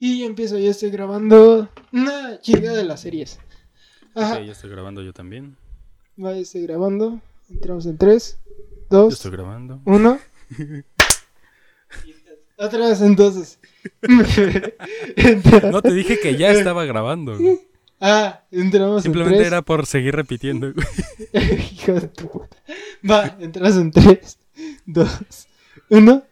Y empiezo, ya estoy grabando una chica de las series. Ajá. Ok, ya estoy grabando yo también. Va, ya estoy grabando. Entramos en 3, Yo 2, estoy grabando. 1. Otra vez entonces. No te dije que ya estaba grabando. güey. Ah, entramos Simplemente en 3. era por seguir repitiendo. Hijo de tu puta. Va, entras en 3, 2, 1.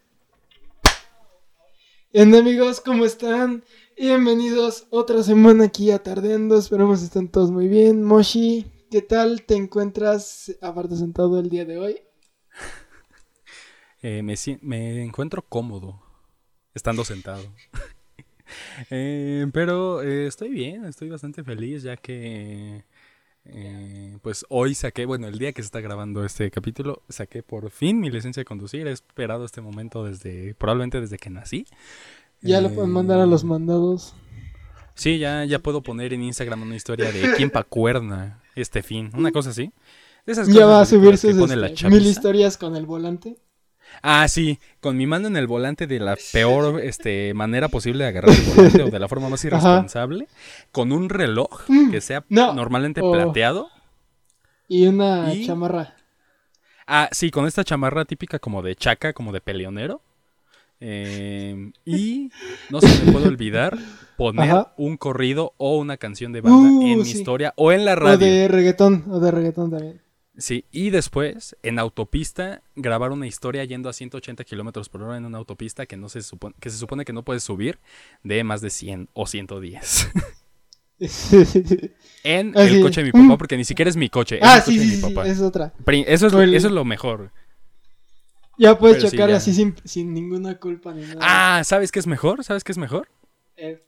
Bien amigos, ¿cómo están? Bienvenidos otra semana aquí a Tardeando. Esperamos estén todos muy bien. Moshi, ¿qué tal te encuentras aparte sentado el día de hoy? Eh, me, encuentro cómodo estando sentado. Eh, pero eh, estoy bien, estoy bastante feliz ya que eh, pues hoy saqué, bueno, el día que se está grabando este capítulo, saqué por fin mi licencia de conducir. He esperado este momento desde, probablemente desde que nací. Ya lo Eh, pueden mandar a los mandados. Sí, ya, ya puedo poner en Instagram una historia de quién pacuerna este fin, una cosa así. De esas Ya cosas va a ridículas subir sus que pone la chaviza. mil historias con el volante. Ah, sí, con mi mano en el volante de la peor este, manera posible de agarrar el volante o de la forma más Ajá. irresponsable, con un reloj Mm, que sea no. normalmente Oh. plateado. Y una Y- chamarra. Ah, sí, con esta chamarra típica como de chaca, como de peleonero. Eh, y no se me puede olvidar poner Ajá. un corrido o una canción de banda Uh, en mi sí. historia o en la O radio. de reggaetón, o de reggaetón también. Sí, y después, en autopista, grabar una historia yendo a 180 kilómetros por hora en una autopista que, no se supone, que se supone que no puedes subir de más de 100 o 110. en Ah, el coche de mi papá, porque ni siquiera es mi coche, es ah, el coche sí, de es otra. Eso, es, el- eso es lo mejor. Ya puedes Pero sí, chocar ya. así sin, sin ninguna culpa ni nada. Ah, ¿sabes qué es mejor? ¿Sabes qué es mejor? Eh,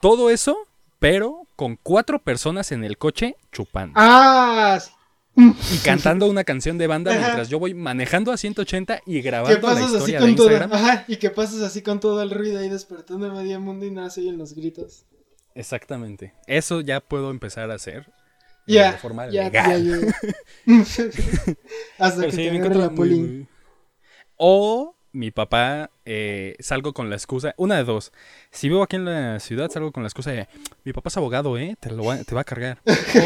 Todo eso, pero con cuatro personas en el coche chupando. Ah, sí. Y cantando una canción de banda Ajá. mientras yo voy manejando a 180 y grabando la pasas así historia de con todo. Instagram. Ajá, y que pasas así con todo el ruido ahí despertando a medio mundo y nada se oyen los gritos. Exactamente. Eso ya puedo empezar a hacer. eh, Ya, de forma ya, legal. ya, ya. Hasta Pero que sí, te me la muy- O mi papá, eh, salgo con la excusa, una de dos. Si vivo aquí en la ciudad, salgo con la excusa de, mi papá es abogado, ¿eh? Te, lo va, te va a cargar.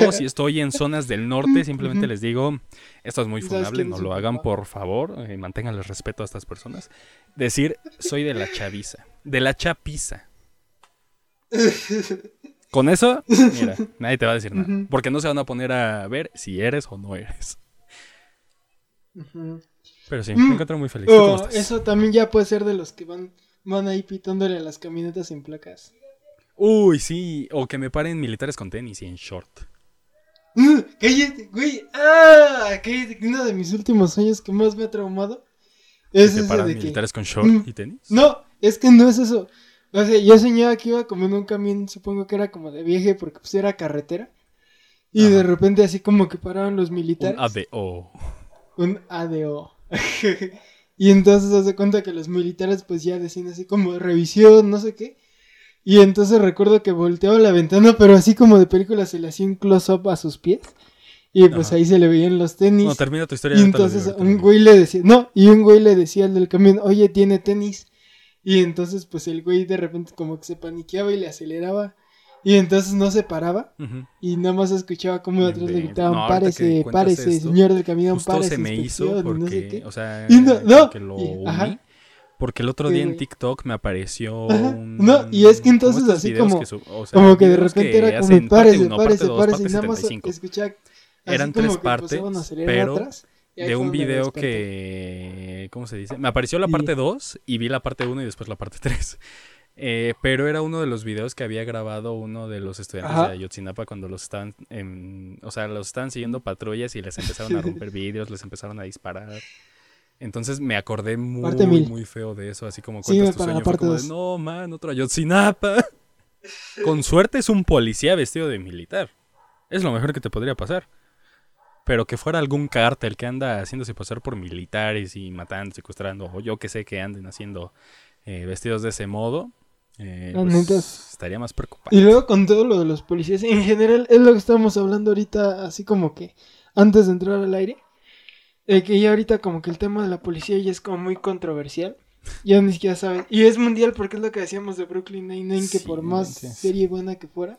o si estoy en zonas del norte, simplemente les digo, esto es muy ¿Sabes funable, no lo hagan por favor, eh, mantengan el respeto a estas personas. Decir, soy de la chaviza, de la chapiza. Con eso, mira, nadie te va a decir nada. Porque no se van a poner a ver si eres o no eres. Pero sí, Mm. me encuentro muy feliz. ¿Tú cómo O estás? eso también ya puede ser de los que van, van ahí pitándole a las camionetas sin placas. Uy, sí. O que me paren militares con tenis y en short. Uh, cállate, güey. Ah, cállate, uno de mis últimos sueños que más me ha traumado es ¿Que te ese paran de que... militares con short Mm. y tenis? No, es que no es eso. O sea, yo soñaba que iba como en un camión, supongo que era como de viaje porque pues era carretera. Y de repente así como que paraban los Un militares. ADO. Un ADO. y entonces hace cuenta que los militares pues ya decían así como revisión, no sé qué. Y entonces recuerdo que volteaba la ventana, pero así como de película se le hacía un close-up a sus pies. Y pues Ajá. ahí se le veían los tenis. No, termina tu historia. Y entonces digo, un güey le decía, no, y un güey le decía al del camión, oye, tiene tenis. Y entonces pues el güey de repente como que se paniqueaba y le aceleraba. Y entonces no se paraba. Ujú. Y nada más escuchaba como de atrás le gritaban, No, párese, párese, esto, señor del camión, Justo párese, se me hizo inspección", y porque, no sé qué. o sea, Y no- no, que lo y- uní, porque el otro día en. TikTok me apareció Ajá. un... No, y es que entonces así como- que su- o sea, Como que de repente que era como, párese, uno, párese, dos, párese, y nada más 75. escuchaba. Eran tres partes, pero atrás, de un video que... ¿Cómo se dice? Me apareció la parte 2 y vi la parte 1 y después la parte 3. Eh, pero era uno de los videos que había grabado uno de los estudiantes Ajá. de Ayotzinapa cuando los estaban... en- o sea, los estaban siguiendo patrullas y les empezaron a romper vidrios, les empezaron a disparar. Entonces me acordé muy, muy feo de eso, así como cuentas tu para la sueño. Fue como de, no, man, otro Ayotzinapa. Con suerte es un policía vestido de militar. Es lo mejor que te podría pasar. Pero que fuera algún cártel que anda haciéndose pasar por militares y matando, secuestrando, o yo que sé que anden haciendo eh, vestidos de ese modo, eh, La pues, estaría más preocupado. Y luego con todo lo de los policías, en general es lo que estamos hablando ahorita, así como que antes de entrar al aire, eh, que ya ahorita como que el tema de la policía ya es como muy controversial. Ya ni siquiera sabes. Y es mundial porque es lo que decíamos de Brooklyn Nine-Nine, que Sí, por más sí. serie buena que fuera,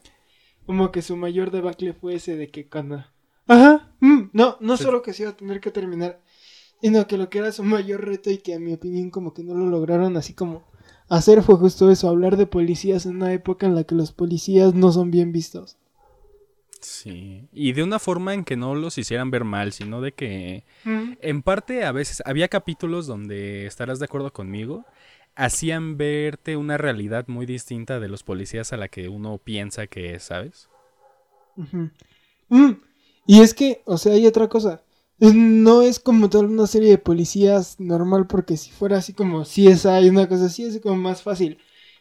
como que su mayor debacle fue ese de que cuando... Ajá, mm, no, no Sí. solo que se iba a tener que terminar, sino que lo que era su mayor reto y que a mi opinión como que no lo lograron así como hacer fue justo eso, hablar de policías en una época en la que los policías no son bien vistos. Sí. Y de una forma en que no los hicieran ver mal, sino de que Mm, En parte, a veces había capítulos donde estarás de acuerdo conmigo, hacían verte una realidad muy distinta de los policías a la que uno piensa que es, ¿sabes? Mm, Y es que, o sea, hay otra cosa. Es- No es como tal una serie de policías normal, porque si fuera así como si es hay una cosa así, es como más fácil.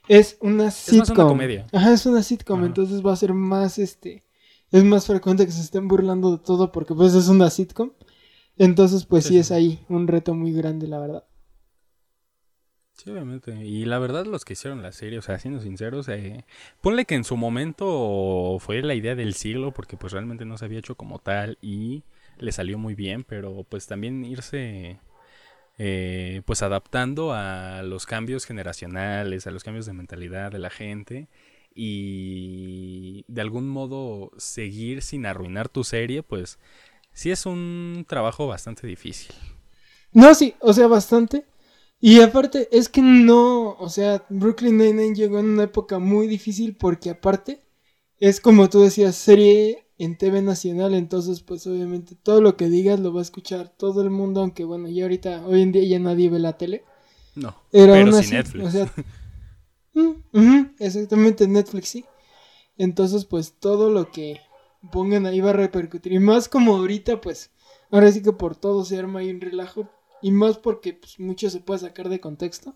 Es una más sitcom. una comedia. Ajá, es una sitcom, Ajá. entonces va a ser más este. Es más frecuente que se estén burlando de todo porque pues es una sitcom. Entonces, pues Sí, es ahí un reto muy grande, la verdad. Sí, obviamente. Y la verdad, los que hicieron la serie, o sea, siendo sinceros, eh, ponle que en su momento fue la idea del siglo, porque pues realmente no se había hecho como tal y le salió muy bien, pero pues también irse eh, pues adaptando a los cambios generacionales, a los cambios de mentalidad de la gente y de algún modo seguir sin arruinar tu serie, pues sí es un trabajo bastante difícil. No, sí, o sea, bastante. Y aparte, es que no, o sea, Brooklyn Nine-Nine llegó en una época muy difícil porque aparte, es como tú decías, serie en TV nacional, entonces pues obviamente todo lo que digas lo va a escuchar todo el mundo, aunque bueno, ya ahorita, hoy en día ya nadie ve la tele. No, Era pero una sin Netflix. O sea, mm, exactamente, Netflix sí. Entonces, pues todo lo que pongan ahí va a repercutir. Y más como ahorita, pues, ahora sí que por todo se arma ahí un relajo. Y más porque pues, mucho se puede sacar de contexto.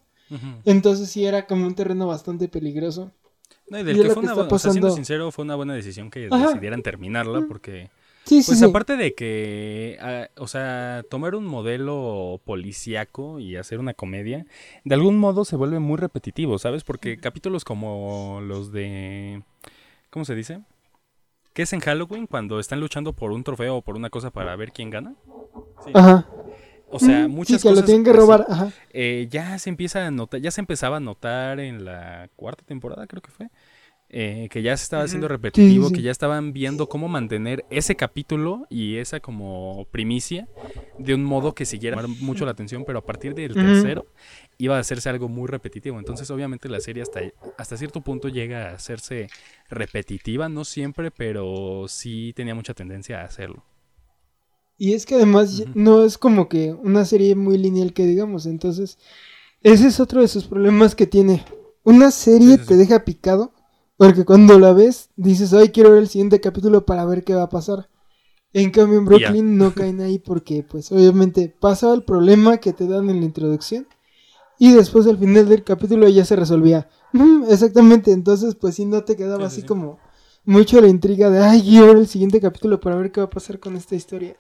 Entonces sí era como un terreno bastante peligroso. No, y del Y que fue que una buena, o sea, siendo sincero, fue una buena decisión que Ajá. decidieran terminarla porque, Sí, sí, pues sí. aparte de que, ah, o sea, tomar un modelo policíaco y hacer una comedia, de algún modo se vuelve muy repetitivo, ¿sabes? Porque capítulos como los de, ¿cómo se dice? ¿Qué es en Halloween cuando están luchando por un trofeo o por una cosa para ver quién gana? Ajá. O sea, Mm, muchas sí, que cosas lo tienen que así. robar. Ajá. Eh, ya se empieza a notar, ya se empezaba a notar en la cuarta temporada, creo que fue, eh, que ya se estaba haciendo repetitivo, Sí, sí, que ya estaban viendo cómo mantener ese capítulo y esa como primicia de un modo que siguiera llamar mucho la atención, pero a partir del tercero iba a hacerse algo muy repetitivo. Entonces, obviamente, la serie hasta, hasta cierto punto llega a hacerse repetitiva, no siempre, pero sí tenía mucha tendencia a hacerlo. Y es que además no es como que una serie muy lineal que digamos. Entonces, ese es otro de sus problemas que tiene. Una serie Sí, sí, te deja picado. Porque cuando la ves, dices, ay, quiero ver el siguiente capítulo para ver qué va a pasar. En cambio, en. Brooklyn no caen ahí porque, pues, obviamente pasa el problema que te dan en la introducción. Y después, al final del capítulo, ya se resolvía. Exactamente. Entonces, pues, sí, no te quedaba Sí, sí, así sí. como mucho la intriga de, ay, quiero ver el siguiente capítulo para ver qué va a pasar con esta historia.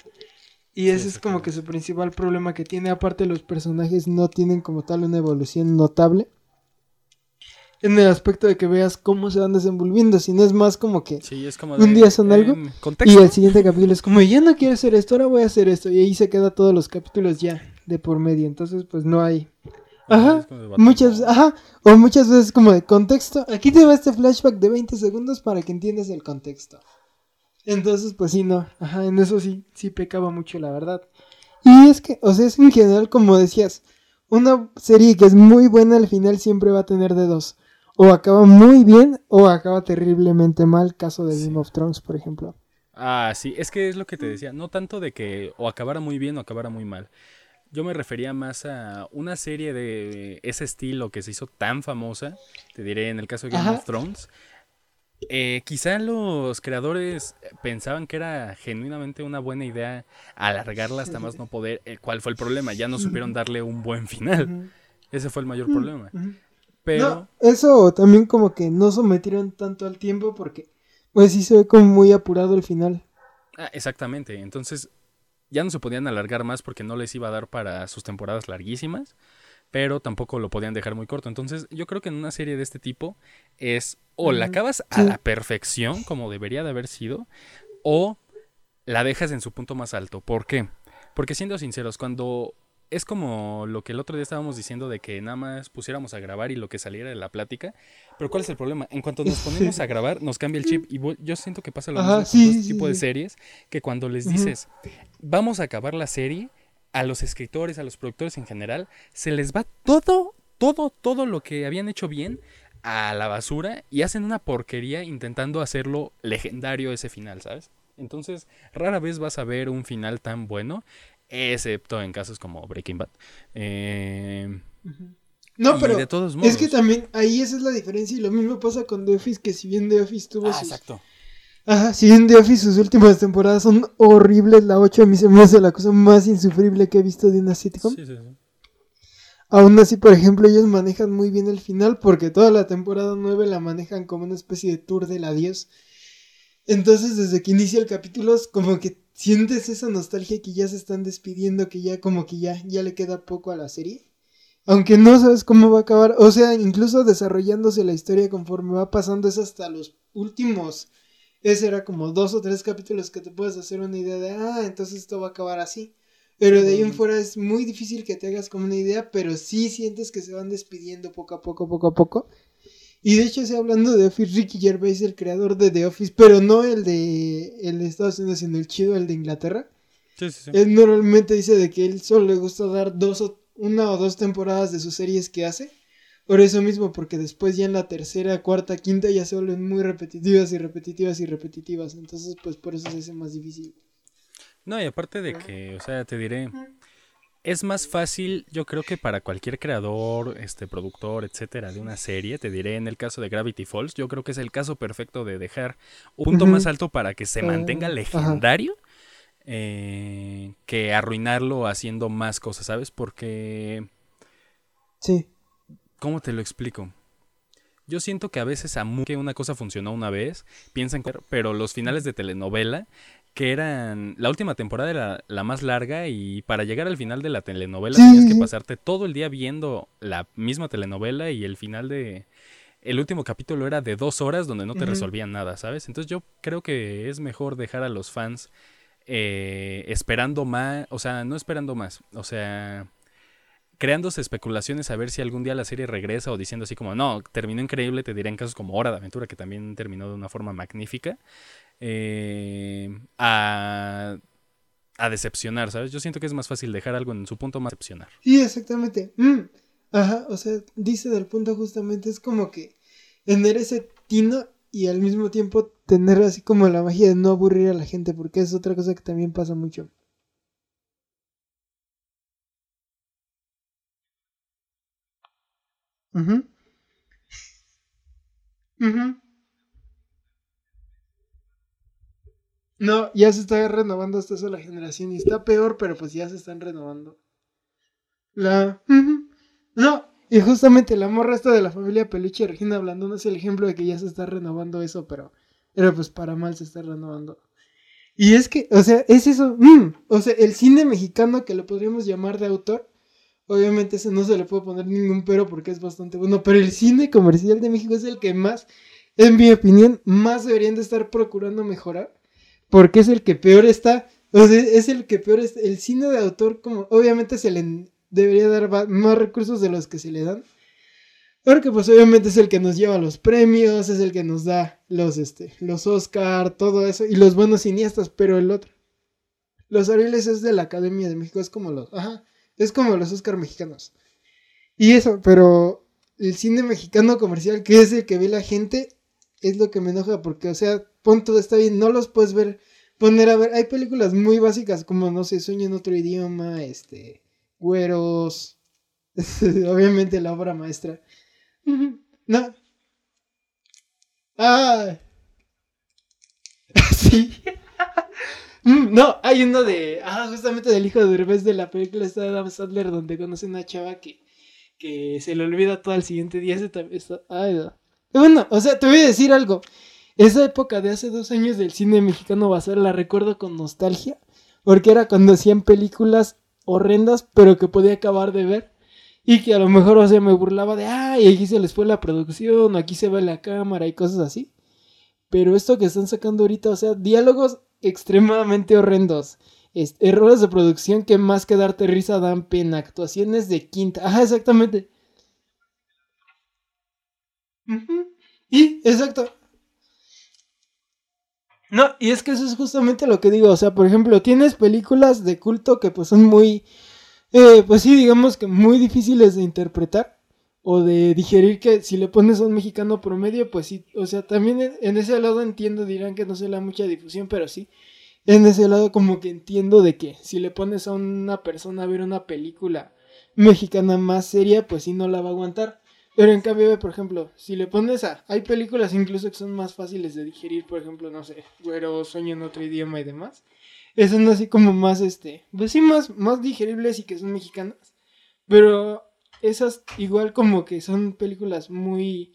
Y Sí, ese es como que su principal problema que tiene. Aparte, los personajes no tienen como tal una evolución notable. En el aspecto de que veas cómo se van desenvolviendo, sino es más como que... Sí, es como Un día son algo, Y el siguiente capítulo es como, ya no quiero hacer esto, ahora voy a hacer esto. Y ahí se queda todos los capítulos ya de por medio. Entonces, pues no hay... Ajá, muchas, ajá, o muchas veces como de contexto. Aquí te va este flashback de 20 segundos para que entiendas el contexto. Entonces, pues sí, no, ajá, en eso sí, sí pecaba mucho, la verdad. Y es que, o sea, es en general, como decías, una serie que es muy buena al final siempre va a tener de dos. O acaba muy bien o acaba terriblemente mal, caso de Sí. Game of Thrones, por ejemplo. Ah, sí, es que es lo que te decía, no tanto de que o acabara muy bien o acabara muy mal. Yo me refería más a una serie de ese estilo que se hizo tan famosa, te diré en el caso de Game Ajá. of Thrones. Eh, quizá los creadores pensaban que era genuinamente una buena idea alargarla hasta más no poder. eh, ¿Cuál fue el problema? Ya no supieron darle un buen final. Ese fue el mayor problema. Pero No, eso también como que no sometieron tanto al tiempo porque pues sí se ve como muy apurado el final. Ah, exactamente. Entonces, ya no se podían alargar más porque no les iba a dar para sus temporadas larguísimas, pero tampoco lo podían dejar muy corto. Entonces, yo creo que en una serie de este tipo es o la acabas a la perfección, como debería de haber sido, o la dejas en su punto más alto. ¿Por qué? Porque siendo sinceros, cuando es como lo que el otro día estábamos diciendo de que nada más pusiéramos a grabar y lo que saliera de la plática. Pero ¿cuál es el problema? En cuanto nos ponemos a grabar, nos cambia el chip. Y yo siento que pasa lo mismo con este tipo de series, que cuando les dices, vamos a acabar la serie, a los escritores, a los productores en general, se les va todo, todo, todo lo que habían hecho bien a la basura y hacen una porquería intentando hacerlo legendario ese final, ¿sabes? Entonces, rara vez vas a ver un final tan bueno, excepto en casos como Breaking Bad. Eh, no, pero es que también ahí esa es la diferencia y lo mismo pasa con The Office, que si bien The Office tuvo ah, Exacto. Ajá, si bien The Office sus últimas temporadas son horribles, la 8 a mí se me hace la cosa más insufrible que he visto de una sitcom. Sí, sí, sí. Aún así, por ejemplo, ellos manejan muy bien el final porque toda la temporada 9 la manejan como una especie de tour del adiós. Entonces, desde que inicia el capítulo, como que sientes esa nostalgia que ya se están despidiendo, que ya como que ya, ya le queda poco a la serie. Aunque no sabes cómo va a acabar. O sea, incluso desarrollándose la historia conforme va pasando es hasta los últimos. Ese era como dos o tres capítulos que te puedes hacer una idea de, ah, entonces esto va a acabar así. Pero de ahí en fuera es muy difícil que te hagas como una idea, pero sí sientes que se van despidiendo poco a poco, poco a poco. Y de hecho, estoy hablando de Office, Ricky Gervais, el creador de The Office, pero no el de, el de Estados Unidos, sino el chido, el de Inglaterra. Sí, sí, sí. Él normalmente dice de que él solo le gusta dar dos o, una o dos temporadas de sus series que hace. Por eso mismo, porque después ya en la tercera, cuarta, quinta ya se vuelven muy repetitivas y repetitivas y repetitivas. Entonces, pues por eso se hace más difícil. No, y aparte de que, o sea, te diré, es más fácil, yo creo que para cualquier creador, este, productor, etcétera, de una serie, te diré en el caso de Gravity Falls, yo creo que es el caso perfecto de dejar un punto más alto para que se mantenga ah, legendario. Eh, que arruinarlo haciendo más cosas, ¿sabes? Porque... Sí. ¿Cómo te lo explico? Yo siento que a veces a que una cosa funcionó una vez, piensan que... Pero los finales de telenovela que eran la última temporada era la más larga y para llegar al final de la telenovela tenías que pasarte todo el día viendo la misma telenovela y el final de el último capítulo era de dos horas donde no te resolvían nada, ¿sabes? Entonces yo creo que es mejor dejar a los fans eh, esperando más, o sea, no esperando más, o sea, creándose especulaciones a ver si algún día la serie regresa o diciendo así como, no, terminó increíble, te diré en casos como Hora de Aventura, que también terminó de una forma magnífica, eh, a, decepcionar, ¿sabes? Yo siento que es más fácil dejar algo en su punto más decepcionar. Sí, exactamente. Mm, ajá, o sea, dice del punto justamente, es como que tener ese tino y al mismo tiempo tener así como la magia de no aburrir a la gente, porque es otra cosa que también pasa mucho. No, ya se está renovando hasta eso la generación y está peor, pero pues ya se están renovando. La... No, y justamente la morra esta de la familia Peluche Regina Blandón es el ejemplo de que ya se está renovando eso, pero, pero pues para mal se está renovando. Y es que, o sea, es eso, mm, o sea, el cine mexicano que lo podríamos llamar de autor, obviamente ese no se le puede poner ningún pero porque es bastante bueno, pero el cine comercial de México es el que más, en mi opinión, más deberían de estar procurando mejorar porque es el que peor está. O sea, es el que peor está. El cine de autor, como obviamente se le debería dar más recursos de los que se le dan. Porque pues obviamente es el que nos lleva los premios, es el que nos da los, este, los Oscar, todo eso, y los buenos cineastas, pero el otro. Los Arieles es de la Academia de México, es como los, ajá, es como los Oscar mexicanos. Y eso, pero el cine mexicano comercial, que es el que ve la gente, es lo que me enoja, porque, o sea, punto está bien, no los puedes ver, poner a ver, hay películas muy básicas como, no sé, Sueño en otro idioma, este, Güeros, obviamente la obra maestra. No. Ah. sí. Mm, no, hay uno de. Ah, justamente del hijo de Derbez de la película está Adam Sandler, donde conoce una chava que, que se le olvida todo al siguiente día. Ese ay, Bueno, o sea, te voy a decir algo. Esa época de hace dos años del cine mexicano ser, la recuerdo con nostalgia, porque era cuando hacían películas horrendas, pero que podía acabar de ver. Y que a lo mejor, o sea, me burlaba de, ay, aquí se les fue la producción, aquí se ve la cámara y cosas así. Pero esto que están sacando ahorita, o sea, diálogos extremadamente horrendos. errores de producción que más que darte risa dan pena. Actuaciones de quinta. Ajá, exactamente. Y, exacto. No, y es que eso es justamente lo que digo. O sea, por ejemplo, tienes películas de culto que pues son muy, eh, pues sí, digamos que muy difíciles de interpretar o de digerir que si le pones a un mexicano promedio, pues sí, o sea, también en ese lado entiendo, dirán que no se le da mucha difusión, pero sí, en ese lado como que entiendo de que si le pones a una persona a ver una película mexicana más seria, pues sí no la va a aguantar. Pero en cambio, por ejemplo, si le pones a... Hay películas incluso que son más fáciles de digerir, por ejemplo, no sé, Güero, Sueño en otro idioma y demás. Son así como más, este, pues sí, más, más digeribles y que son mexicanas. Pero esas igual como que son películas muy,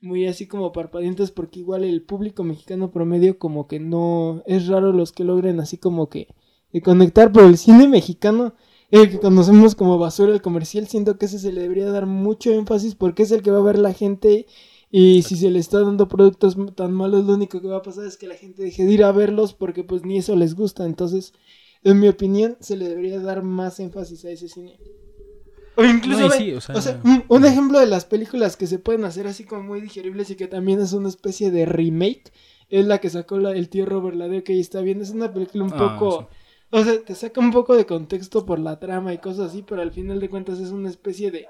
muy así como parpadeantes porque igual el público mexicano promedio como que no, es raro los que logren así como que, que conectar, pero el cine mexicano el que conocemos como basura el comercial, siento que ese se le debería dar mucho énfasis porque es el que va a ver la gente y si se le está dando productos tan malos, lo único que va a pasar es que la gente deje de ir a verlos porque pues ni eso les gusta. Entonces, en mi opinión, se le debería dar más énfasis a ese cine. O incluso, o sea, un, ejemplo de las películas que se pueden hacer así como muy digeribles y que también es una especie de remake, es la que sacó la, el tío Robert Ladeo que ahí está bien. Es una película un ah, poco... O sea, te saca un poco de contexto por la trama y cosas así, pero al final de cuentas es una especie de.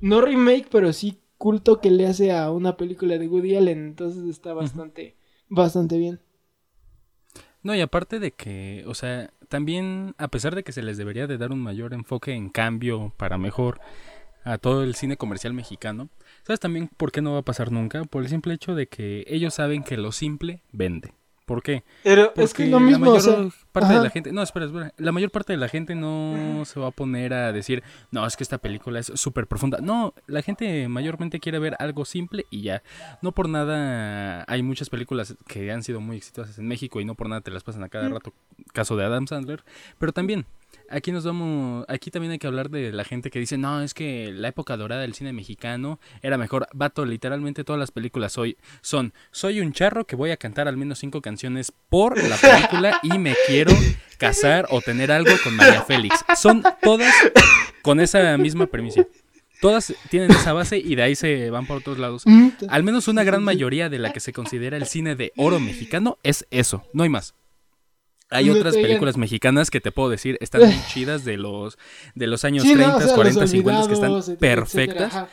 No remake, pero sí culto que le hace a una película de Woody Allen. Entonces está bastante, bastante bien. No, y aparte de que, o sea, también, a pesar de que se les debería de dar un mayor enfoque en cambio para mejor a todo el cine comercial mexicano, ¿sabes también por qué no va a pasar nunca? Por el simple hecho de que ellos saben que lo simple vende. ¿Por qué? Pero es que lo mismo, la mayor parte de la gente, no, espera, espera, la mayor parte de la gente no se va a poner a decir, no, es que esta película es súper profunda. No, la gente mayormente quiere ver algo simple y ya. No por nada hay muchas películas que han sido muy exitosas en México y no por nada te las pasan a cada rato, caso de Adam Sandler, pero también aquí nos vamos, aquí también hay que hablar de la gente que dice, no, es que la época dorada del cine mexicano era mejor. Vato, literalmente todas las películas hoy son, soy un charro que voy a cantar al menos cinco canciones por la película y me quiero casar o tener algo con María Félix. Son todas con esa misma premisa. Todas tienen esa base y de ahí se van por otros lados. Mm, al menos una gran mayoría de la que se considera el cine de oro mexicano es eso, no hay más. Hay otras películas mexicanas que te puedo decir están muy chidas de los de los años 30, 40, 50 que están perfectas.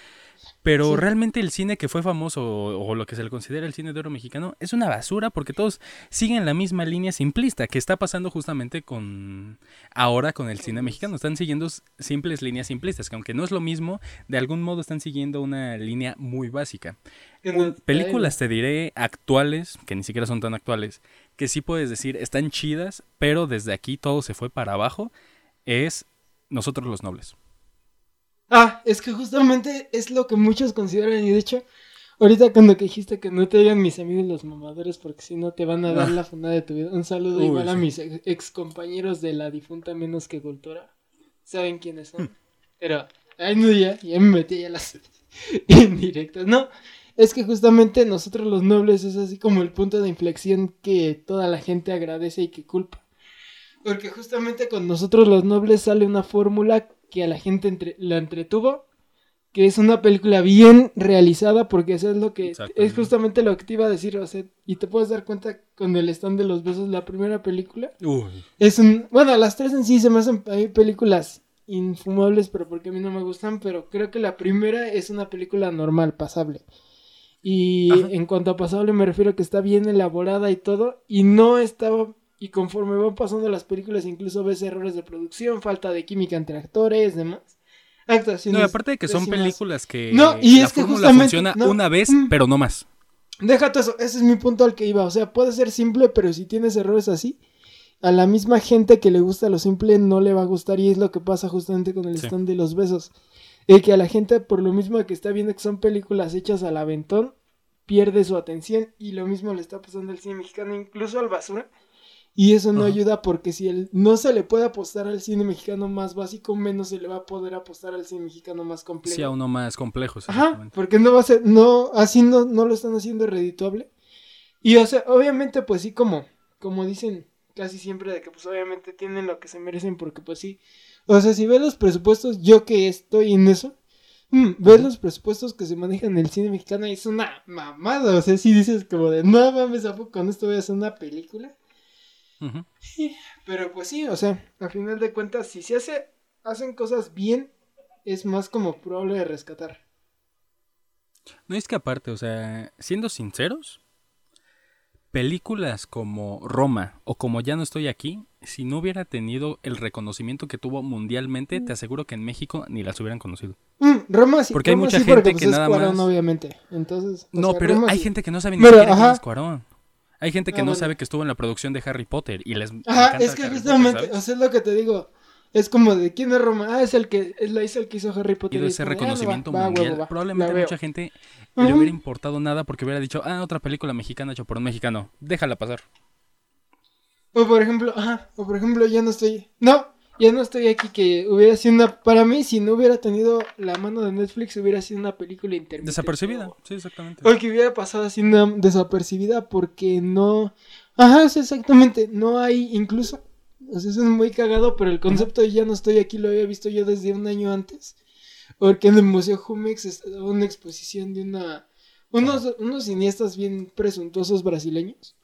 Pero realmente el cine que fue famoso o, lo que se le considera el cine de oro mexicano es una basura porque todos siguen la misma línea simplista que está pasando justamente con ahora con el cine mexicano. Están siguiendo simples líneas simplistas que aunque no es lo mismo, de algún modo están siguiendo una línea muy básica. Películas te diré actuales, que ni siquiera son tan actuales, que sí puedes decir están chidas, pero desde aquí todo se fue para abajo, es Nosotros los Nobles. Ah, es que justamente es lo que muchos consideran y de hecho, ahorita cuando dijiste que no te digan mis amigos los mamadores porque si no te van a dar ah. la fundada de tu vida, un saludo igual a mis ex, compañeros de la difunta menos que cultura, saben quiénes son, pero, ay no ya, ya me metí a las indirectas, no, es que justamente nosotros los nobles es así como el punto de inflexión que toda la gente agradece y que culpa. Porque justamente con nosotros los nobles sale una fórmula que a la gente entre, la entretuvo, que es una película bien realizada, porque eso es lo que es justamente lo que te iba a decir, o sea, y te puedes dar cuenta con el stand de los besos, la primera película. Es un, bueno, las tres en sí se me hacen hay películas infumables, pero porque a mí no me gustan, pero creo que la primera es una película normal, pasable. Y en cuanto a pasable me refiero a que está bien elaborada y todo, y no estaba y conforme van pasando las películas, incluso ves errores de producción, falta de química entre actores, demás. Actuaciones. No, aparte de que son películas que no, y es que funciona una vez, mm. pero no más. Déjate eso, ese es mi punto al que iba. O sea, puede ser simple, pero si tienes errores así, a la misma gente que le gusta lo simple no le va a gustar. Y es lo que pasa justamente con el stand de los besos. Y que a la gente, por lo mismo que está viendo que son películas hechas al aventón, pierde su atención. Y lo mismo le está pasando al cine mexicano, incluso al basura y eso no ayuda porque si él no se le puede apostar al cine mexicano más básico, menos se le va a poder apostar al cine mexicano más complejo. Sí, a uno más complejo. Ajá, porque no va a ser, no, así no, no lo están haciendo redituable. Y o sea, obviamente, pues sí, como, como dicen, casi siempre de que pues obviamente tienen lo que se merecen porque pues sí. O sea, si ves los presupuestos, yo que estoy en eso, mm, ves los presupuestos que se manejan en el cine mexicano y es una mamada. O sea, si dices como de, no mames, ¿a poco con esto voy a hacer una película? Ujú. Pero pues sí, o sea, a final de cuentas, si se hace, hacen cosas bien, es más como probable de rescatar. No es que aparte, o sea, siendo sinceros, películas como Roma o como Ya no estoy aquí, si no hubiera tenido el reconocimiento que tuvo mundialmente, te aseguro que en México ni las hubieran conocido. Mm, Roma sí. Porque hay mucha sí, gente porque, pues, que es nada Cuarón, más- obviamente. Entonces, No, sea, pero Roma hay sí. gente que no sabe ni siquiera quién es Cuarón. Hay gente que Ah, no bueno. sabe que estuvo en la producción de Harry Potter y les Ajá, es que Harry Potter, justamente, ¿sabes? o sea, es lo que te digo. Es como de quién es Roma. Ah, es el que es la hizo el que hizo Harry Potter. y es ese ah, va, reconocimiento va, mundial. huevo, va, Probablemente mucha gente Ujú. le hubiera importado nada porque hubiera dicho, ah, otra película mexicana hecha por un mexicano, déjala pasar. O por ejemplo, ajá, o por ejemplo, ya no estoy. No, ya no estoy aquí que hubiera sido una. Para mí, si no hubiera tenido la mano de Netflix, hubiera sido una película intermitente. Desapercibida, O, sí, exactamente. o que hubiera pasado así una desapercibida porque no. Ajá, sí, exactamente. No hay, incluso. O sea, eso es muy cagado, pero el concepto de ya no estoy aquí lo había visto yo desde un año antes. Porque en el Museo Jumex estaba una exposición de una. Unos, unos cineastas bien presuntuosos brasileños.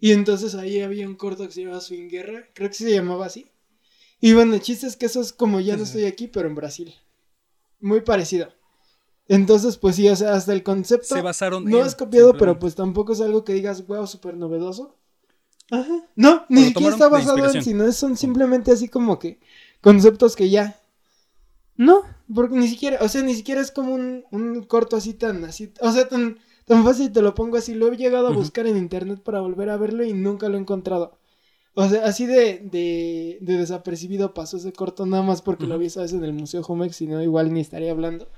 Y entonces ahí había un corto que se llamaba Swing Guerra, creo que se llamaba así. Y bueno, el chiste es que eso es como ya no estoy aquí, pero en Brasil. Muy parecido. Entonces, pues sí, o sea, hasta el concepto Se basaron no es copiado, pero pues tampoco es algo que digas, wow, súper novedoso. Ajá. No, ni siquiera está basado en, sino es- son simplemente así como que conceptos que ya. No, porque ni siquiera, o sea, ni siquiera es como un, un corto así tan, así, o sea, tan, tan fácil te lo pongo así. Lo he llegado a buscar en internet para volver a verlo y nunca lo he encontrado. O sea, así de, de, de desapercibido pasó ese corto nada más porque lo vi, sabes, en el Museo Jumex, si no, igual ni estaría hablando.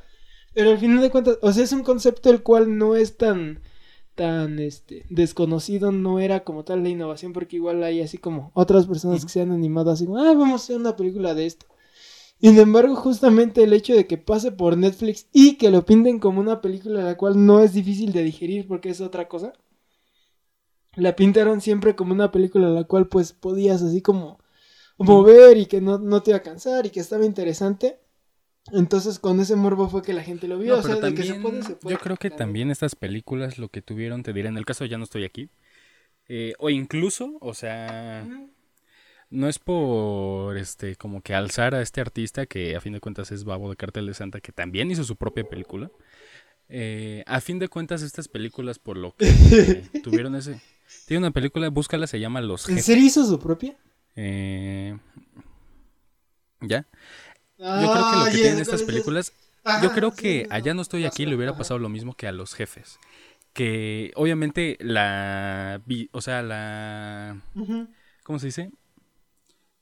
Pero al final de cuentas, o sea, es un concepto el cual no es tan, tan, este, desconocido, no era como tal la innovación, porque igual hay así como otras personas que se han animado así, como, ah, vamos a hacer una película de esto. Sin embargo, justamente el hecho de que pase por Netflix y que lo pinten como una película la cual no es difícil de digerir porque es otra cosa, la pintaron siempre como una película la cual pues podías así como mover y que no, no te iba a cansar y que estaba interesante. Entonces con ese morbo fue que la gente lo vio. No, o sea, pero de que se también, puede, se puede. yo creo que Claro. también estas películas lo que tuvieron, te diré, en el caso de Ya no estoy aquí, eh, o incluso, o sea, no es por, este, como que alzar a este artista que a fin de cuentas es Babo de Cartel de Santa, que también hizo su propia película. Eh, a fin de cuentas estas películas por lo que eh, tuvieron ese... Tiene una película, búscala, se llama Los ¿En Jefes. serio hizo su propia? Eh, ¿Ya? Yo creo que lo que tienen estas películas Ajá, Yo creo que allá no estoy aquí, le hubiera pasado lo mismo que a los jefes. Que obviamente la... O sea, la... ¿Cómo se dice?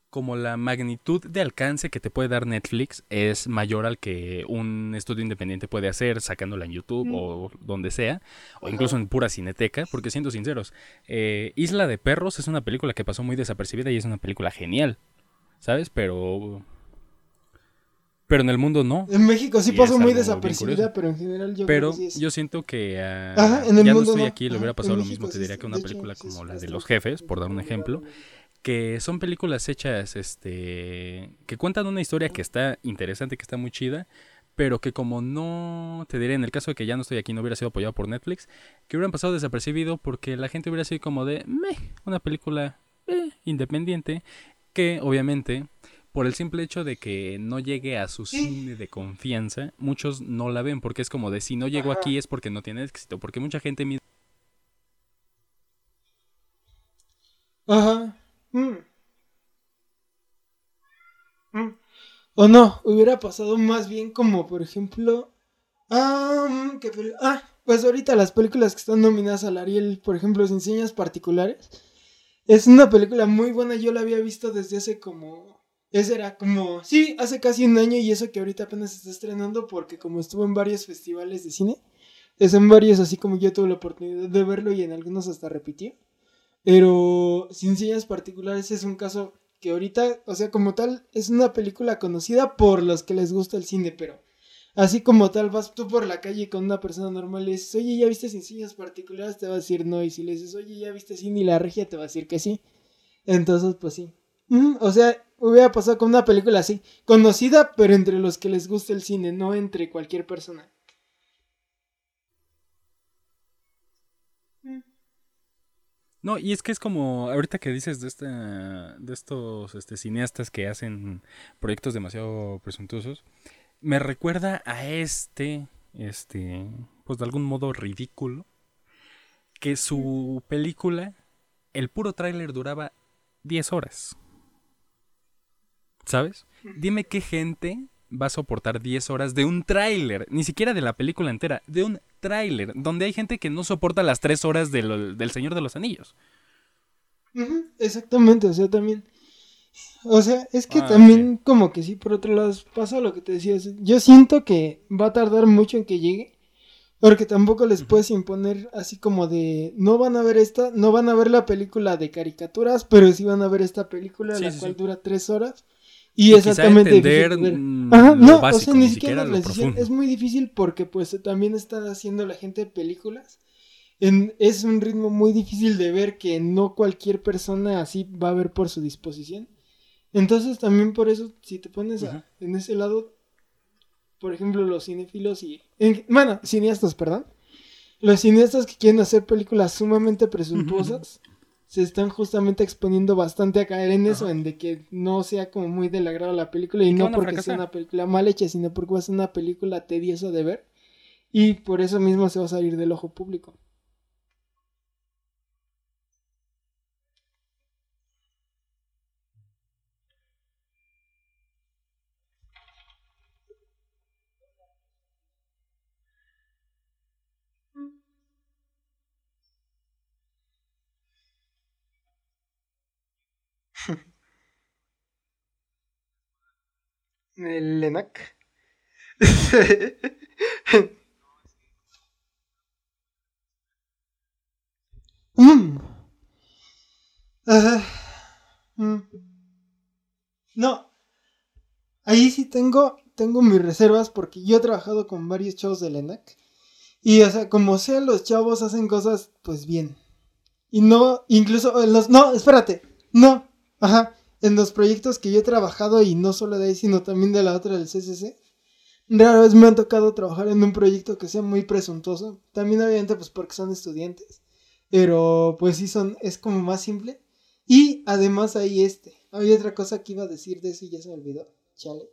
Como la magnitud de alcance que te puede dar Netflix es mayor al que un estudio independiente puede hacer sacándola en YouTube Mm. o donde sea, o incluso en pura cineteca, porque siendo sinceros, eh, Isla de Perros es una película que pasó muy desapercibida y es una película genial, ¿sabes? Pero... Pero en el mundo no. En México sí pasó muy desapercibida, pero en general yo Pero creo que sí es. yo siento que ah, Ajá, en el ya no mundo estoy no. aquí, le hubiera pasado lo México mismo, te diría que una hecho, película como la de Los Jefes, por dar un ejemplo, que son películas hechas, este, que cuentan una historia que está interesante, que está muy chida, pero que como no, te diré, en el caso de que ya no estoy aquí, no hubiera sido apoyado por Netflix, que hubieran pasado desapercibido porque la gente hubiera sido como de, meh, una película eh, independiente, que obviamente por el simple hecho de que no llegue a su cine de confianza, muchos no la ven porque es como de si no llegó Ajá. aquí es porque no tiene éxito, porque mucha gente misma Ajá. Mm. Mm. O no, hubiera pasado más bien como, por ejemplo. Ah, mm, ¿qué pel- ah, pues ahorita las películas que están nominadas al Ariel, por ejemplo, Sin Señas Particulares. Es una película muy buena, yo la había visto desde hace como. Ese era como. Sí, hace casi un año y eso que ahorita apenas está estrenando porque como estuvo en varios festivales de cine. Es en varios, así como yo tuve la oportunidad de verlo y en algunos hasta repitió. Pero Sin Señas Particulares es un caso que ahorita, o sea, como tal, es una película conocida por los que les gusta el cine, pero así como tal, vas tú por la calle con una persona normal y dices, oye, ¿ya viste Sin Señas Particulares? Te va a decir no, y si le dices, oye, ¿ya viste Cine y la Regia? Te va a decir que sí. Entonces, pues sí. O sea, hubiera pasado con una película así, conocida, pero entre los que les gusta el cine, no entre cualquier persona. No, y es que es como, ahorita que dices de, esta, de estos este, cineastas que hacen proyectos demasiado presuntuosos, me recuerda a este, este, pues de algún modo ridículo, que su película, el puro tráiler duraba 10 horas. ¿Sabes? Dime qué gente va a soportar 10 horas de un tráiler, ni siquiera de la película entera, de un tráiler, donde hay gente que no soporta las 3 horas del Señor de los Anillos. exactamente, o sea, también. O sea, es que ah, también como que sí, por otro lado, pasa lo que te decía. Yo siento que va a tardar mucho en que llegue. Porque tampoco les puedes imponer así como de, no van a ver esta, no van a ver la película de caricaturas, pero sí van a ver esta película, la cual dura tres horas. Y, exactamente. Entender no, o sea, ni, siquiera, la decisión. Es muy difícil porque pues también está haciendo la gente películas. En, es un ritmo muy difícil de ver que no cualquier persona así va a ver por su disposición. Entonces también por eso, si te pones en ese lado, por ejemplo, los cinéfilos y... bueno, cineastas, perdón. Los cineastas que quieren hacer películas sumamente presuntuosas se están justamente exponiendo bastante a caer en eso, en de que no sea como muy del agrado la película y, no porque sea una película mal hecha, sino porque va a ser una película tediosa de ver y por eso mismo se va a salir del ojo público. El Lenac. Mm. Mm. No. Ahí sí tengo, tengo mis reservas porque yo he trabajado con varios chavos de Lenac. Y o sea, como sea, los chavos hacen cosas pues bien. Y no, incluso los... No, espérate. No. Ajá en los proyectos que yo he trabajado y no solo de ahí, sino también de la otra del CCC, rara vez me han tocado trabajar en un proyecto que sea muy presuntuoso. También obviamente pues porque son estudiantes, pero pues sí son, es como más simple. Y además hay este. Había otra cosa que iba a decir de eso y ya se me olvidó. Chale.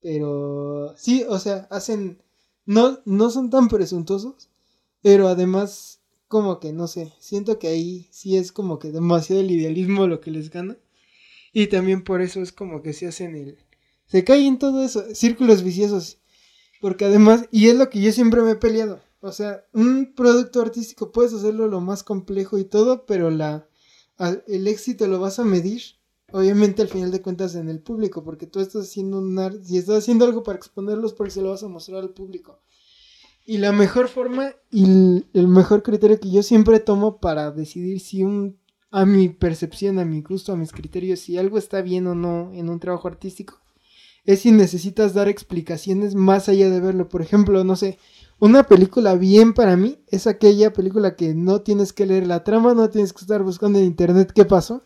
Pero sí, o sea, hacen, no, no son tan presuntuosos, pero además como que no sé, siento que ahí sí es como que demasiado el idealismo lo que les gana. Y también por eso es como que se hacen el... Se caen todo eso, círculos viciosos. Porque además, y es lo que yo siempre me he peleado. O sea, un producto artístico puedes hacerlo lo más complejo y todo, pero la, el éxito lo vas a medir, obviamente al final de cuentas en el público, porque tú estás haciendo un arte, si estás haciendo algo para exponerlos, porque se lo vas a mostrar al público. Y la mejor forma y el mejor criterio que yo siempre tomo para decidir si un a mi percepción, a mi gusto, a mis criterios, si algo está bien o no en un trabajo artístico, es si necesitas dar explicaciones más allá de verlo. Por ejemplo, no sé, una película bien para mí es aquella película que no tienes que leer la trama, no tienes que estar buscando en internet qué pasó.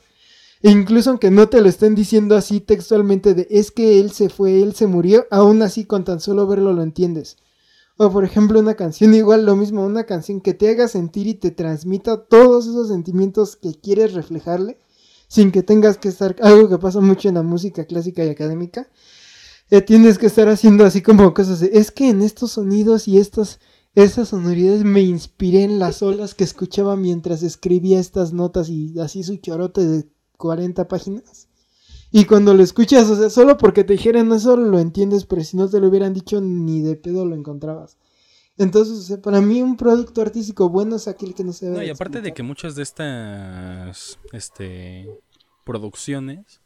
E incluso aunque no te lo estén diciendo así textualmente de es que él se fue, él se murió, aún así con tan solo verlo lo entiendes. O por ejemplo una canción igual lo mismo, una canción que te haga sentir y te transmita todos esos sentimientos que quieres reflejarle, sin que tengas que estar, algo que pasa mucho en la música clásica y académica, eh, tienes que estar haciendo así como cosas de, es que en estos sonidos y estas, esas sonoridades me inspiré en las olas que escuchaba mientras escribía estas notas y así su chorote de 40 páginas. Y cuando lo escuchas, o sea, solo porque te dijeran eso lo entiendes, pero si no te lo hubieran dicho ni de pedo lo encontrabas. Entonces, o sea, para mí un producto artístico bueno es aquel que no se ve. No, y aparte de que muchas de estas este, producciones,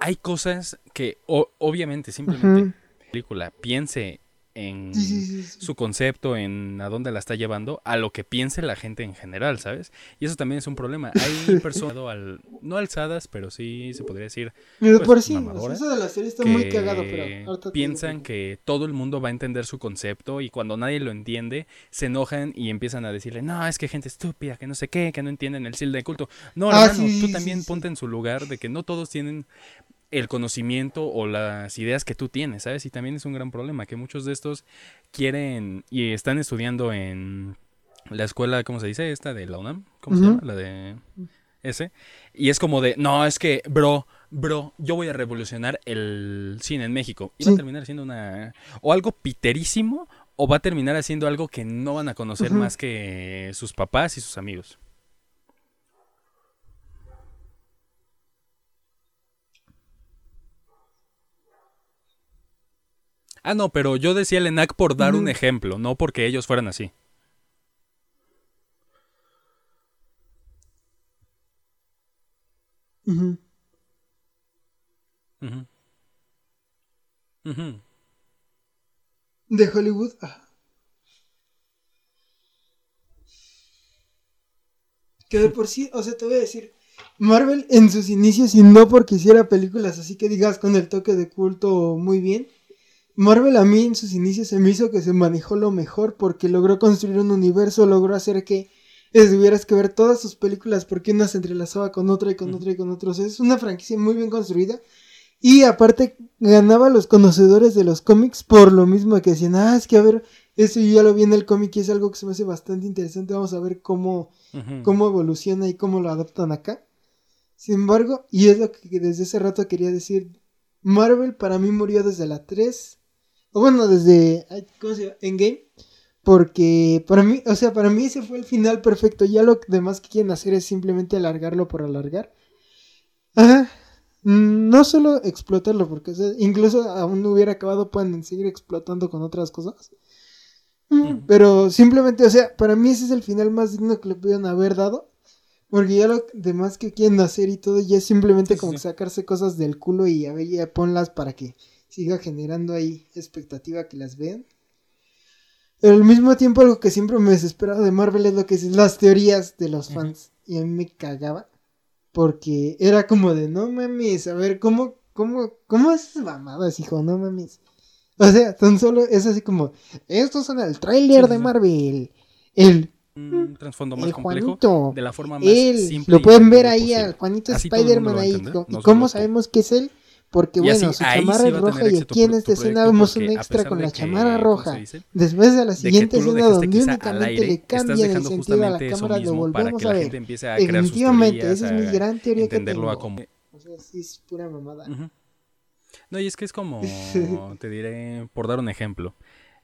hay cosas que obviamente simplemente la película piense en Sí, sí, sí, sí. su concepto, en a dónde la está llevando, a lo que piense la gente en general, ¿sabes? Y eso también es un problema. Hay personas, al, no alzadas, pero sí se podría decir, Pero pues, por sí, eso de la serie está muy cagado, pero piensan que todo el mundo va a entender su concepto y cuando nadie lo entiende, se enojan y empiezan a decirle, no, es que gente estúpida, que no sé qué, que no entienden el sil de culto. No, Ah, hermano, tú también ponte en su lugar de que no todos tienen el conocimiento o las ideas que tú tienes, ¿sabes? Y también es un gran problema que muchos de estos quieren y están estudiando en la escuela, ¿cómo se dice? Esta de la UNAM, ¿cómo se llama? La de ese. Y es como de, no, es que, bro, bro, yo voy a revolucionar el cine en México. Y va a terminar siendo una... O algo piterísimo, o va a terminar haciendo algo que no van a conocer más que sus papás y sus amigos. Ah, no, pero yo decía el ENAC por dar un ejemplo, no porque ellos fueran así. De Hollywood. ah. Que de por sí, o sea, te voy a decir, Marvel en sus inicios, y no porque hiciera películas así que digas con el toque de culto muy bien, Marvel a mí en sus inicios se me hizo que se manejó lo mejor porque logró construir un universo, logró hacer que tuvieras que ver todas sus películas porque una se entrelazaba con otra y con otra y con otra. O sea, es una franquicia muy bien construida. Y aparte ganaba a los conocedores de los cómics por lo mismo que decían, ah, es que a ver, eso yo ya lo vi en el cómic y es algo que se me hace bastante interesante, vamos a ver cómo, cómo evoluciona y cómo lo adaptan acá. Sin embargo, y es lo que desde ese rato quería decir, Marvel para mí murió desde la 3, o bueno, desde, ¿cómo se llama? Endgame, porque para mí, o sea, para mí ese fue el final perfecto, ya lo demás que quieren hacer es simplemente alargarlo por alargar. Ajá. Mm, No solo explotarlo, porque o sea, incluso aún no hubiera acabado, pueden seguir explotando con otras cosas. Mm. Pero simplemente, o sea, para mí ese es el final más digno que le pudieron haber dado. Porque ya lo demás que quieren hacer y todo ya es simplemente sí, como sacarse cosas del culo y a ver, ya ponlas para que siga generando ahí expectativa que las vean. Pero al mismo tiempo algo que siempre me desesperaba de Marvel es lo que es las teorías de los fans. Y a mí me cagaba. Porque era como de, no mames, a ver, ¿cómo, cómo, cómo esas mamadas, hijo? No mames. O sea, tan solo es así como, estos son el tráiler Sí, de. Marvel. El, Un trasfondo más el complejo Juanito. de la forma más Él, simple lo pueden ver ahí al Juanito Spider-Man ahí. ¿Y cómo sabemos que es él? Porque bueno, así, su chamarra es roja y aquí en esta escena vemos un extra con la chamarra ¿cómo roja. dice? Después de la siguiente escena donde únicamente aire, le cambian el sentido a la cámara, lo volvemos a ver. Definitivamente, esa es mi gran teoría que a como... O sea, sí es pura mamada. No, y es que es como, te diré, por dar un ejemplo,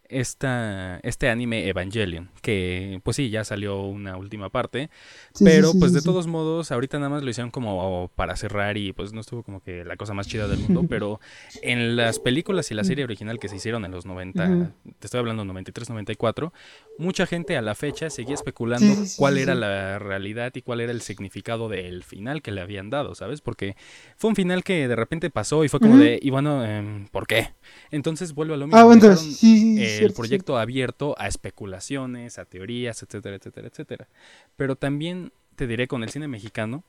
esta, este anime Evangelion, que pues sí, ya salió una última parte, Sí, pero sí, pues sí, de todos modos, ahorita nada más lo hicieron como para cerrar y pues no estuvo como que la cosa más chida del mundo, pero en las películas y la serie original que se hicieron en los 90, Ujú. te estoy hablando 93, 94, mucha gente a la fecha seguía especulando cuál era la realidad y cuál era el significado del final que le habían dado, ¿sabes? Porque fue un final que de repente pasó y fue como de, y bueno, em, ¿por qué? Entonces vuelve a lo mismo. Ah, bueno, sí, dejaron sí, sí, el proyecto abierto a especulaciones, a teorías, etcétera, etcétera, etcétera. Pero también te diré con el cine mexicano,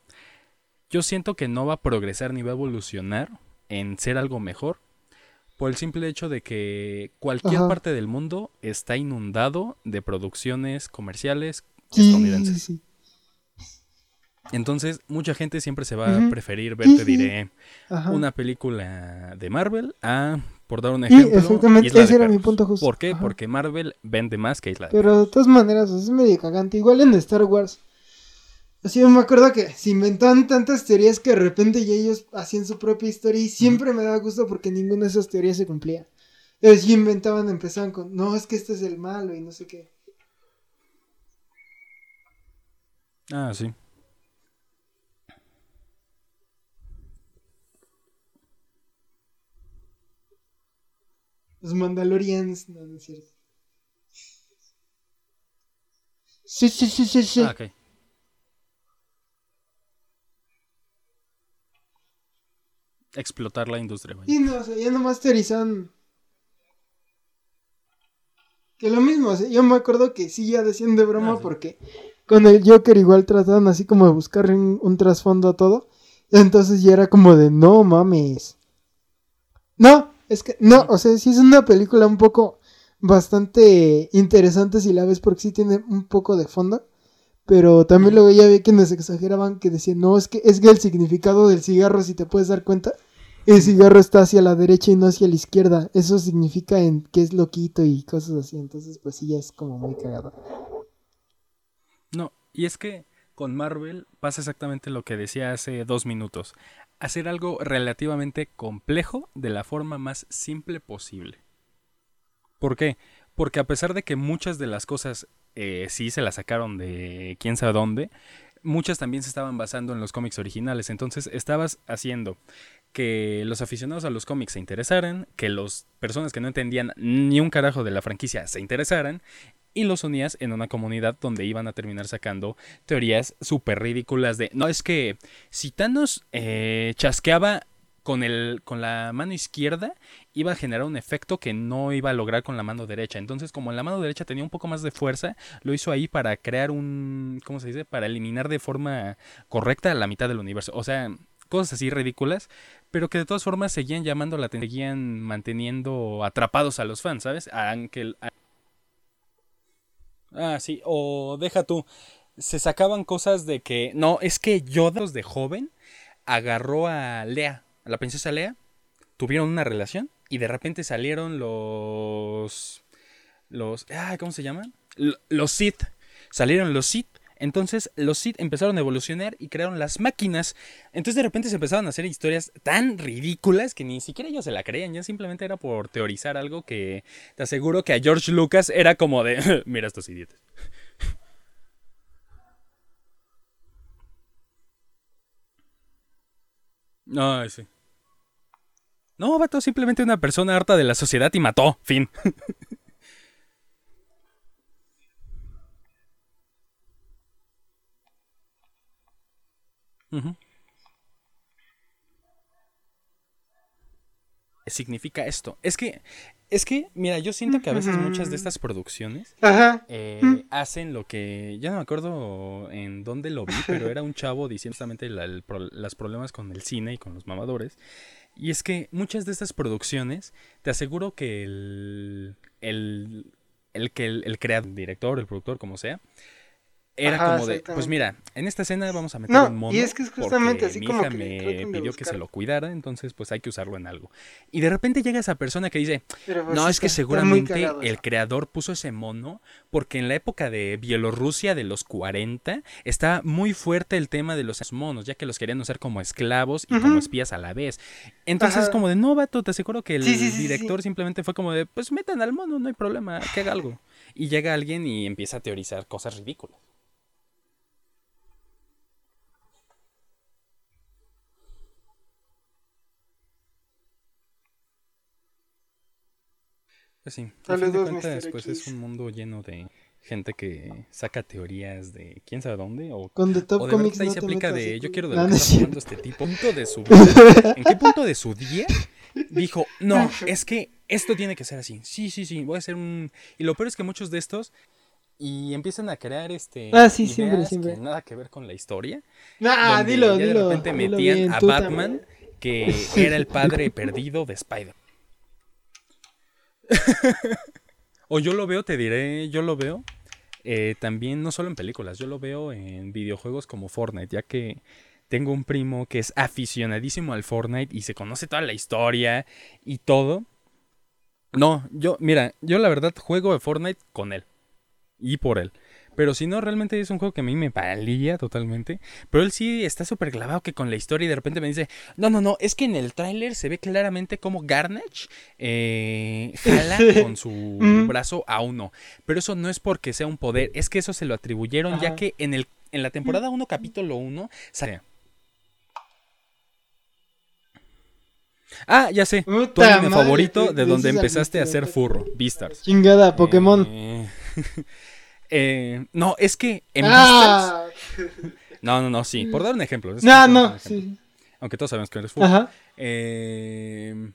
yo siento que no va a progresar ni va a evolucionar en ser algo mejor por el simple hecho de que cualquier Ajá. parte del mundo está inundado de producciones comerciales Sí, estadounidenses. sí, sí. Entonces, mucha gente siempre se va a preferir ver, te diré, Ajá. una película de Marvel a, por dar un ejemplo, exactamente, Isla ese era mi punto justo. ¿Por qué? Ajá. Porque Marvel vende más que Isla de Pero de todas maneras, es medio cagante. Igual en Star Wars. Así yo me acuerdo que se inventaban tantas teorías que de repente ya ellos hacían su propia historia y siempre me daba gusto porque ninguna de esas teorías se cumplía. Ellos ya inventaban, empezaban con, no, es que este es el malo y no sé qué. Ah, sí. Los Mandalorians, no, no es cierto. Sí, sí, sí, sí, sí. Ah, ok. Explotar la industria, güey. Y no, o sea, ya nomás teorizaban. Que lo mismo, o sea, yo me acuerdo que sí ya decían de broma Ah, sí. porque con el Joker igual trataban así como de buscar un, un trasfondo a todo. Entonces ya era como de no mames. No, es que no, o sea, sí es una película un poco bastante interesante si la ves porque sí tiene un poco de fondo. Pero también luego ya vi quienes exageraban que decían, no, es que es que el significado del cigarro, si te puedes dar cuenta, el cigarro está hacia la derecha y no hacia la izquierda. Eso significa en que es loquito y cosas así. Entonces, pues sí, ya es como muy cagado. No, y es que con Marvel pasa exactamente lo que decía hace dos minutos. Hacer algo relativamente complejo de la forma más simple posible. ¿Por qué? Porque a pesar de que muchas de las cosas eh, sí se las sacaron de quién sabe dónde, muchas también se estaban basando en los cómics originales. Entonces estabas haciendo que los aficionados a los cómics se interesaran, que las personas que no entendían ni un carajo de la franquicia se interesaran, y los unías en una comunidad donde iban a terminar sacando teorías súper ridículas de, no, es que si Thanos eh, chasqueaba con, el, con la mano izquierda, iba a generar un efecto que no iba a lograr con la mano derecha. Entonces, como la mano derecha tenía un poco más de fuerza, lo hizo ahí para crear un, ¿cómo se dice? Para eliminar de forma correcta la mitad del universo. O sea, cosas así ridículas, pero que de todas formas seguían llamando la atención, seguían manteniendo atrapados a los fans, ¿sabes? Aunque... Ah, sí, o deja tú. Se sacaban cosas de que, no, es que Yoda de joven agarró a Lea, a la princesa Lea, tuvieron una relación y de repente salieron los los ¿cómo se llaman? Los Sith. Salieron los Sith. Entonces los Sith empezaron a evolucionar y crearon las máquinas. Entonces de repente se empezaron a hacer historias tan ridículas que ni siquiera ellos se la creían. Ya simplemente era por teorizar algo que te aseguro que a George Lucas era como de, mira estos idiotas. Ay, sí. No, vato, simplemente una persona harta de la sociedad y mató. Fin. Ujú. Significa esto. Es que, es que, mira, yo siento que a veces muchas de estas producciones eh, hacen lo que ya no me acuerdo en dónde lo vi, pero era un chavo diciendo justamente la- el los problemas con el cine y con los mamadores. Y es que muchas de estas producciones, te aseguro que el, el, el que el, el creador, el director, el productor, como sea, era Ajá, como de, pues mira, en esta escena vamos a meter No, un mono y es que es justamente así mi como hija que me pidió que se lo cuidara, entonces pues hay que usarlo en algo. Y de repente llega esa persona que dice, pues, no, es que seguramente cagado el creador puso ese mono porque en la época de Bielorrusia de los 40 está muy fuerte el tema de los monos, ya que los querían usar como esclavos y como espías a la vez. Entonces Ajá. es como de, no, vato, te aseguro que el Sí, sí, sí, sí, director simplemente fue como de, pues metan al mono, no hay problema, que haga algo. Y llega alguien y empieza a teorizar cosas ridículas. Pues sí, de Saludos, Mr. pues es un mundo lleno de gente que saca teorías de quién sabe dónde o, Con The Top o de Comics no se aplica de de yo quiero de No, lo que está este tipo. Punto de su vida. ¿En qué punto de su día dijo, no, es que esto tiene que ser así? Sí, sí, sí, voy a hacer un... Y lo peor es que muchos de estos y empiezan a crear este Ah, sí, siempre, siempre. que nada que ver con la historia. Donde dilo, ya de dilo. repente dilo metían bien, a Batman también. que era el padre perdido de Spider. o yo lo veo, te diré, yo lo veo eh, también no solo en películas, yo lo veo en videojuegos como Fortnite, ya que tengo un primo que es aficionadísimo al Fortnite y se conoce toda la historia y todo. No, yo, mira, yo la verdad juego de Fortnite con él y por él. Pero si no, realmente es un juego que a mí me valía totalmente. Pero él sí está súper clavado que con la historia y de repente me dice, no, no, no, es que en el tráiler se ve claramente como Garnage eh, jala con su brazo a uno. Pero eso no es porque sea un poder, es que eso se lo atribuyeron ya que en, el, en la temporada 1, capítulo 1, sale... Ah, ya sé. Tu anime madre, favorito de donde empezaste a hacer furro, Beastars. Chingada, Pokémon. Eh, eh, no, es que en Beastars. ah, No, no, no, sí. Por dar un ejemplo. es no, no, ejemplo. sí. Aunque todos sabemos que eres furro. Ajá. Eh,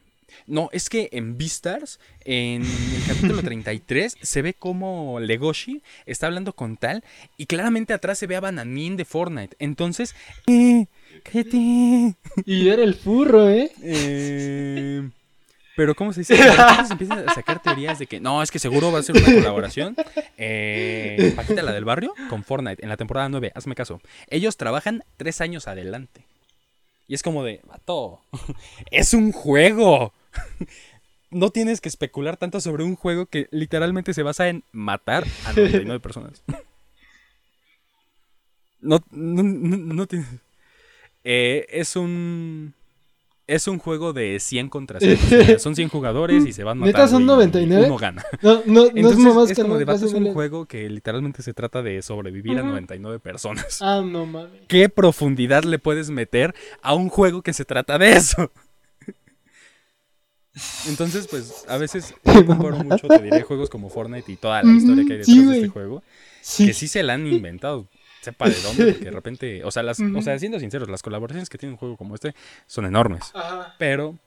No, es que en Beastars, en el capítulo 33, se ve como Legoshi está hablando con tal y claramente atrás se ve a Bananín de Fortnite. Entonces, eh, cállate. Y era el furro, ¿eh? Eh, pero, ¿cómo se dice? Empiezan a sacar teorías de que no, es que seguro va a ser una colaboración. Eh, Paquita, la del barrio, con Fortnite en la temporada 9. Hazme caso. Ellos trabajan tres años adelante. Y es como de, vato, es un juego. No tienes que especular tanto sobre un juego que literalmente se basa en matar a 99 personas. No, no, no, no tienes... Eh, es un... Es un juego de 100 contra 100. O sea, son 100 jugadores y se van matando. ¿Neta son y 99? Uno gana. No, no, no es Entonces, es que como no es un juego que literalmente se trata de sobrevivir a Ujú. 99 personas. Ah, no mames. ¿Qué profundidad le puedes meter a un juego que se trata de eso? Entonces, pues, a veces yo comparo mucho, te diré, juegos como Fortnite y toda la historia que hay detrás Sí, de este juego, Sí. que sí se la han inventado, sepa de dónde, porque de repente, o sea, las, o sea, siendo sinceros, las colaboraciones que tiene un juego como este son enormes, Ajá. pero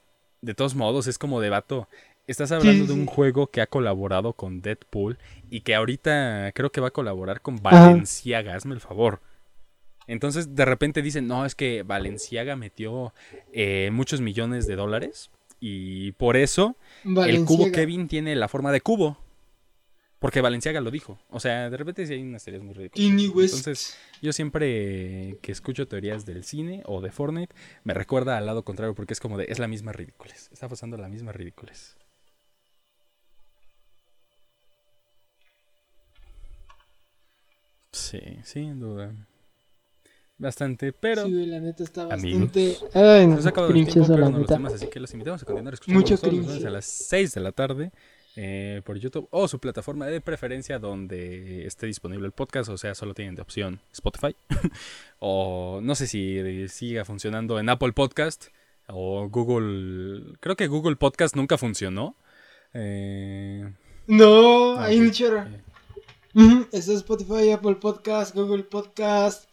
de todos modos es como de vato. Estás hablando sí, de un sí. juego que ha colaborado con Deadpool y que ahorita creo que va a colaborar con. Valenciaga, hazme el favor. Entonces de repente dicen, no, es que Valenciaga metió eh, muchos millones de dólares y por eso el cubo. Kevin tiene la forma de cubo. Porque Valenciaga lo dijo. O sea, de repente sí hay unas teorías muy ridículas. West. Entonces, yo siempre que escucho teorías del cine o de Fortnite, me recuerda al lado contrario porque es como de, es la misma ridículas. Está pasando la misma ridículas. Sí, sin duda. Bastante, pero... Sí, la neta está Amigos. bastante. Ay, no, Nos ha acabado el tiempo, pero no los temas, así que los invitamos a continuar escuchando Mucho todos los a las 6 de la tarde eh, por YouTube o su plataforma de preferencia donde esté disponible el podcast, o sea, solo tienen de opción Spotify o no sé si siga funcionando en Apple Podcast o Google, creo que Google Podcast nunca funcionó. Eh, No, Ah, ok. un chorro. eh, Está Spotify, Apple Podcast, Google Podcast.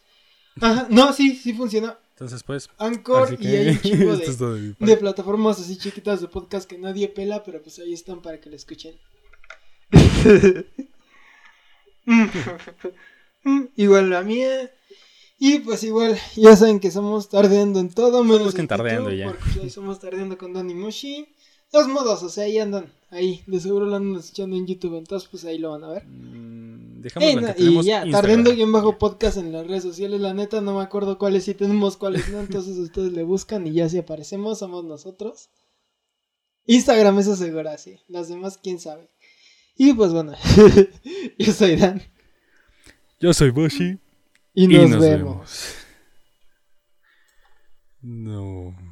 Ajá, no, sí, sí funciona. Entonces, pues, Anchor y hay un que es de, de plataformas así chiquitas de podcast que nadie pela, pero pues ahí están para que lo escuchen. Igual la mía. Y pues igual, ya saben que somos tardeando en todo, menos busquen en Tardeando YouTube, ya. Porque somos tardeando con Donny Moshi. Dos modos, o sea, ahí andan, ahí, de seguro lo andan escuchando en YouTube, entonces pues ahí lo van a ver. Mm, Dejémoslo en no, que tenemos y ya, tardeando bien bajo podcast en las redes sociales, la neta no me acuerdo cuáles sí tenemos, cuáles no, entonces ustedes le buscan y ya si aparecemos somos nosotros. Instagram eso segura, sí, las demás quién sabe. Y pues bueno, yo soy Dan Yo soy Boshi. y nos vemos. vemos. No.